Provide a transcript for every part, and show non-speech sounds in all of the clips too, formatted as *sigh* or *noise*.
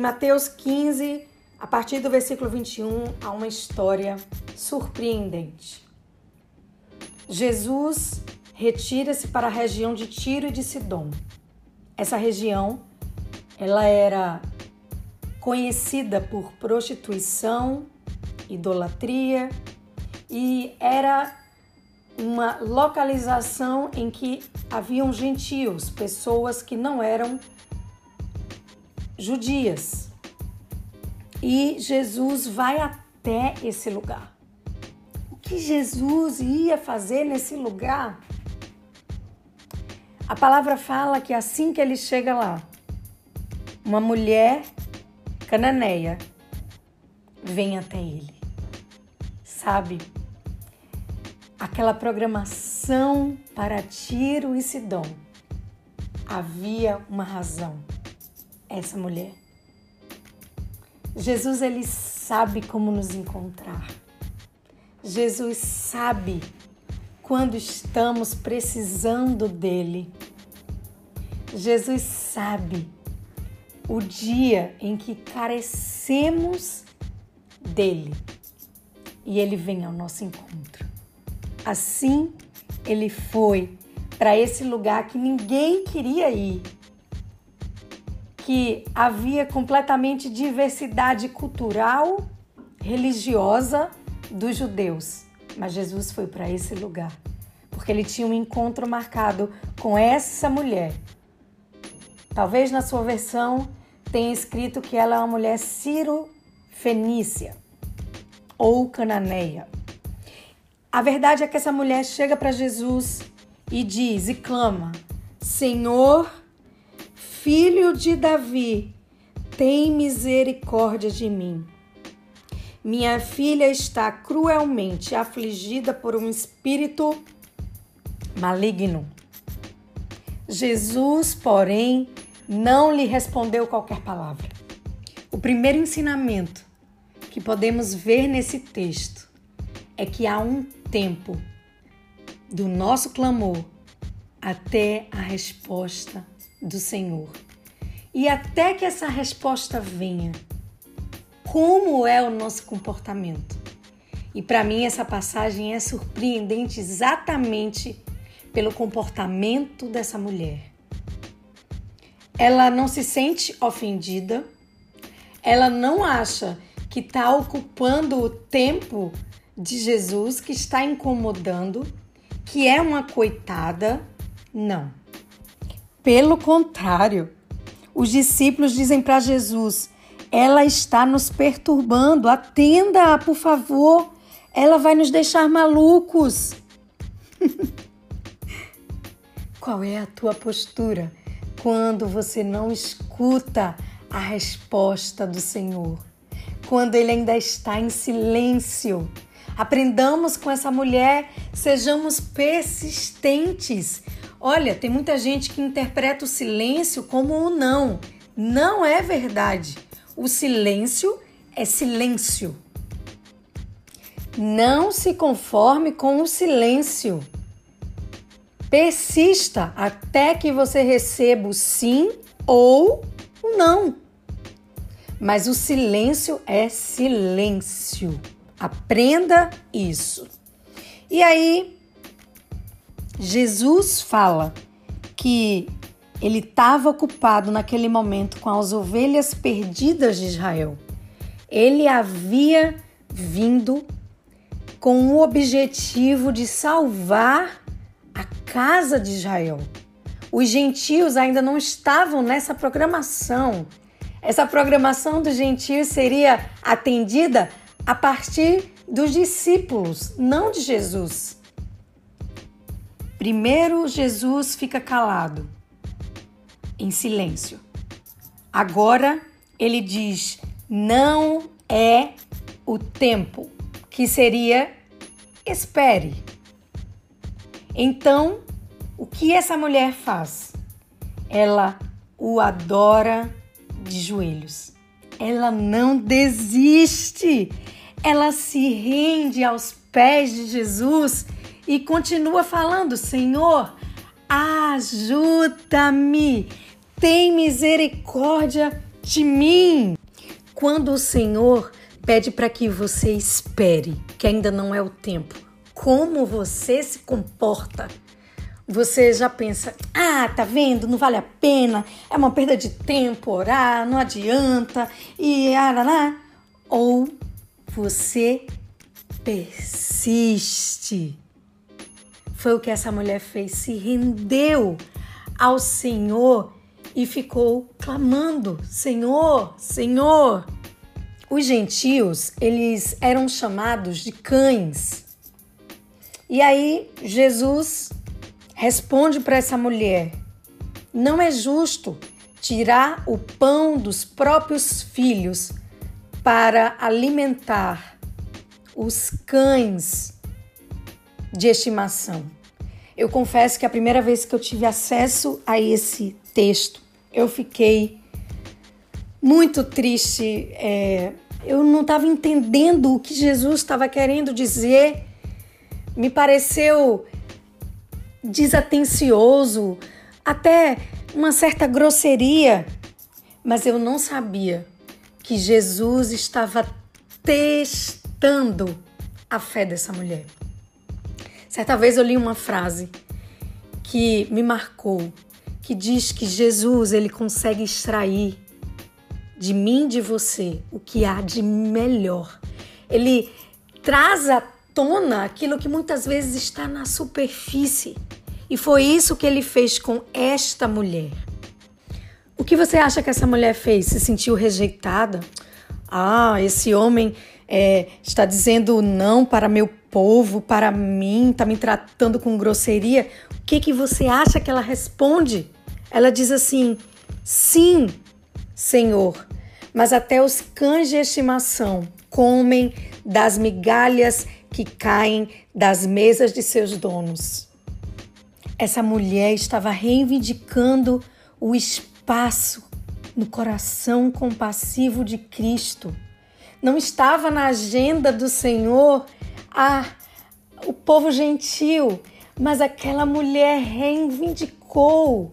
Em Mateus 15, a partir do versículo 21, há uma história surpreendente. Jesus retira-se para a região de Tiro e de Sidom. Essa região, ela era conhecida por prostituição, idolatria e era uma localização em que haviam gentios, pessoas que não eram judias. E Jesus vai até esse lugar. O que Jesus ia fazer nesse lugar? A palavra fala que assim que ele chega lá, uma mulher cananeia vem até ele. Sabe? Aquela programação para Tiro e Sidom. Havia uma razão. Essa mulher. Jesus ele sabe como nos encontrar. Jesus sabe quando estamos precisando dele. Jesus sabe o dia em que carecemos dele e ele vem ao nosso encontro. Assim, ele foi para esse lugar que ninguém queria ir, que havia completamente diversidade cultural, religiosa dos judeus mas Jesus foi para esse lugar porque ele tinha um encontro marcado com essa mulher. Talvez na sua versão tenha escrito que ela é uma mulher Ciro-Fenícia ou cananeia. A verdade é que essa mulher chega para Jesus e diz e clama: Senhor, filho de Davi, tem misericórdia de mim. Minha filha está cruelmente afligida por um espírito maligno. Jesus, porém, não lhe respondeu qualquer palavra. O primeiro ensinamento que podemos ver nesse texto é que há um tempo do nosso clamor até a resposta do Senhor. E até que essa resposta venha, como é o nosso comportamento. E para mim essa passagem é surpreendente exatamente pelo comportamento dessa mulher. Ela não se sente ofendida, ela não acha que está ocupando o tempo de Jesus, que está incomodando, que é uma coitada. Não. Pelo contrário, os discípulos dizem para Jesus: ela está nos perturbando. Atenda, por favor. Ela vai nos deixar malucos. *laughs* Qual é a tua postura quando você não escuta a resposta do Senhor? Quando ele ainda está em silêncio? Aprendamos com essa mulher, sejamos persistentes. Olha, tem muita gente que interpreta o silêncio como um não. Não é verdade. O silêncio é silêncio. Não se conforme com o silêncio. Persista até que você receba o sim ou o não. Mas o silêncio é silêncio. Aprenda isso. E aí, Jesus fala que ele estava ocupado naquele momento com as ovelhas perdidas de Israel. Ele havia vindo com o objetivo de salvar a casa de Israel. Os gentios ainda não estavam nessa programação. Essa programação dos gentios seria atendida a partir dos discípulos, não de Jesus. Primeiro, Jesus fica calado em silêncio. Agora ele diz: não é o tempo, que seria espere. Então, o que essa mulher faz? Ela o adora de joelhos. Ela não desiste. Ela se rende aos pés de Jesus e continua falando: Senhor, ajuda-me tem misericórdia de mim. Quando o Senhor pede para que você espere, que ainda não é o tempo, como você se comporta? Você já pensa, ah, tá vendo? Não vale a pena, é uma perda de tempo orar, não adianta, e ah, Ou você persiste. Foi o que essa mulher fez, se rendeu ao Senhor e ficou clamando: Senhor, Senhor. Os gentios, eles eram chamados de cães. E aí Jesus responde para essa mulher: Não é justo tirar o pão dos próprios filhos para alimentar os cães de estimação. Eu confesso que a primeira vez que eu tive acesso a esse texto, eu fiquei muito triste. É, eu não estava entendendo o que Jesus estava querendo dizer. Me pareceu desatencioso, até uma certa grosseria, mas eu não sabia que Jesus estava testando a fé dessa mulher. Certa vez eu li uma frase que me marcou, que diz que Jesus ele consegue extrair de mim, de você, o que há de melhor. Ele traz à tona aquilo que muitas vezes está na superfície. E foi isso que ele fez com esta mulher. O que você acha que essa mulher fez? Se sentiu rejeitada? Ah, esse homem é, está dizendo não para meu povo, para mim, está me tratando com grosseria. O que, que você acha que ela responde? Ela diz assim: sim, Senhor, mas até os cães de estimação comem das migalhas que caem das mesas de seus donos. Essa mulher estava reivindicando o espaço no coração compassivo de Cristo. Não estava na agenda do Senhor a o povo gentil, mas aquela mulher reivindicou.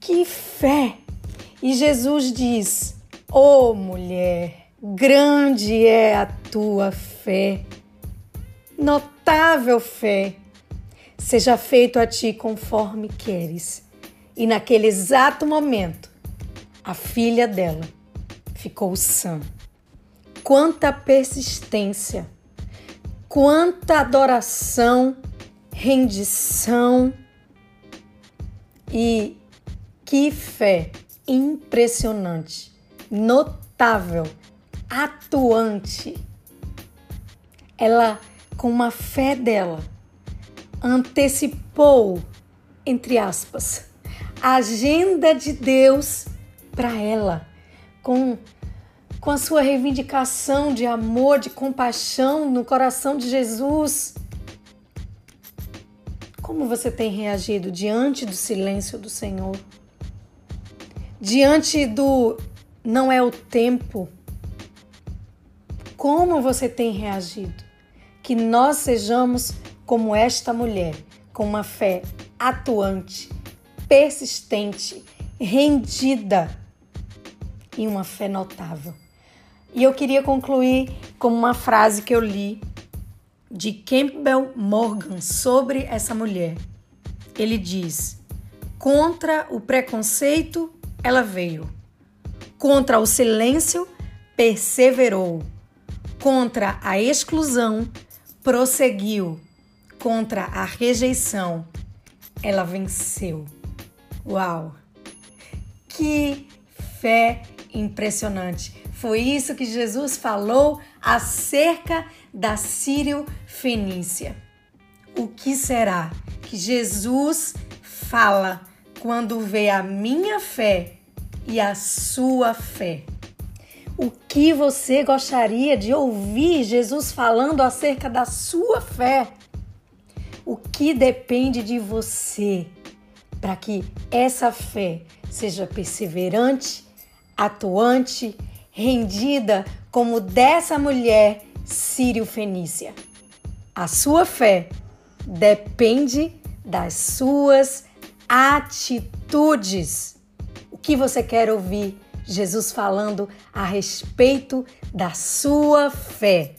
Que fé! E Jesus diz: Ô oh, mulher, grande é a tua fé, notável fé. Seja feito a ti conforme queres. E naquele exato momento, a filha dela ficou sã. Quanta persistência, quanta adoração, rendição e que fé impressionante, notável, atuante. Ela, com uma fé dela, antecipou, entre aspas, a agenda de Deus para ela, com, com a sua reivindicação de amor, de compaixão no coração de Jesus. Como você tem reagido diante do silêncio do Senhor? Diante do não é o tempo? Como você tem reagido? Que nós sejamos como esta mulher, com uma fé atuante, persistente, rendida e uma fé notável. E eu queria concluir com uma frase que eu li de Campbell Morgan sobre essa mulher. Ele diz: Contra o preconceito, ela veio. Contra o silêncio, perseverou. Contra a exclusão, prosseguiu. Contra a rejeição, ela venceu. Uau! Que fé impressionante! Foi isso que Jesus falou acerca da Sírio-Fenícia. O que será que Jesus fala quando vê a minha fé e a sua fé? O que você gostaria de ouvir Jesus falando acerca da sua fé? O que depende de você para que essa fé seja perseverante, atuante, rendida como dessa mulher sírio-fenícia. A sua fé depende das suas atitudes. O que você quer ouvir Jesus falando a respeito da sua fé.